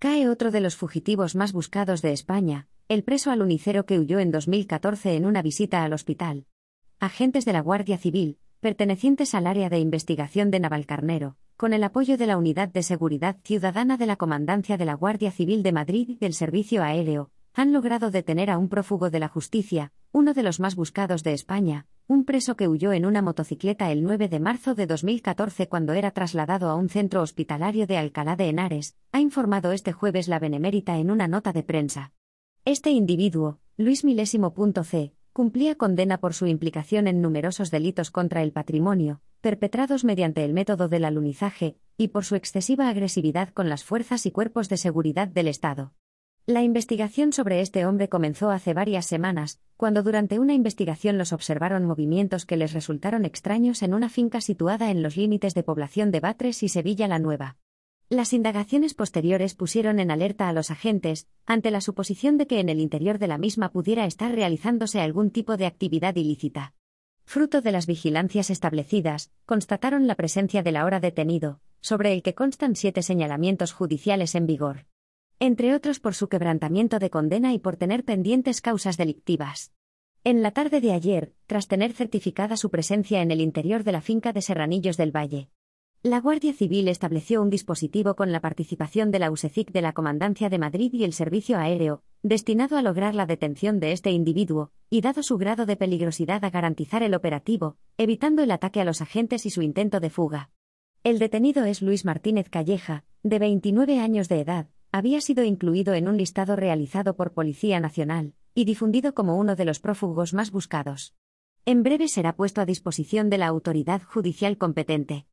Cae otro de los fugitivos más buscados de España, el preso alunicero que huyó en 2014 en una visita al hospital. Agentes de la Guardia Civil, pertenecientes al área de investigación de Navalcarnero, con el apoyo de la Unidad de Seguridad Ciudadana de la Comandancia de la Guardia Civil de Madrid y del Servicio Aéreo, han logrado detener a un prófugo de la justicia, uno de los más buscados de España, un preso que huyó en una motocicleta el 9 de marzo de 2014 cuando era trasladado a un centro hospitalario de Alcalá de Henares, ha informado este jueves la Benemérita en una nota de prensa. Este individuo, Luis Milésimo.c, cumplía condena por su implicación en numerosos delitos contra el patrimonio, perpetrados mediante el método del alunizaje, y por su excesiva agresividad con las fuerzas y cuerpos de seguridad del Estado. La investigación sobre este hombre comenzó hace varias semanas, cuando durante una investigación los observaron movimientos que les resultaron extraños en una finca situada en los límites de población de Batres y Sevilla la Nueva. Las indagaciones posteriores pusieron en alerta a los agentes, ante la suposición de que en el interior de la misma pudiera estar realizándose algún tipo de actividad ilícita. Fruto de las vigilancias establecidas, constataron la presencia del ahora detenido, sobre el que constan siete señalamientos judiciales en vigor entre otros por su quebrantamiento de condena y por tener pendientes causas delictivas. En la tarde de ayer, tras tener certificada su presencia en el interior de la finca de Serranillos del Valle, la Guardia Civil estableció un dispositivo con la participación de la USECIC de la Comandancia de Madrid y el Servicio Aéreo, destinado a lograr la detención de este individuo, y dado su grado de peligrosidad a garantizar el operativo, evitando el ataque a los agentes y su intento de fuga. El detenido es Luis Martínez Calleja, de 29 años de edad, había sido incluido en un listado realizado por Policía Nacional, y difundido como uno de los prófugos más buscados. En breve será puesto a disposición de la autoridad judicial competente.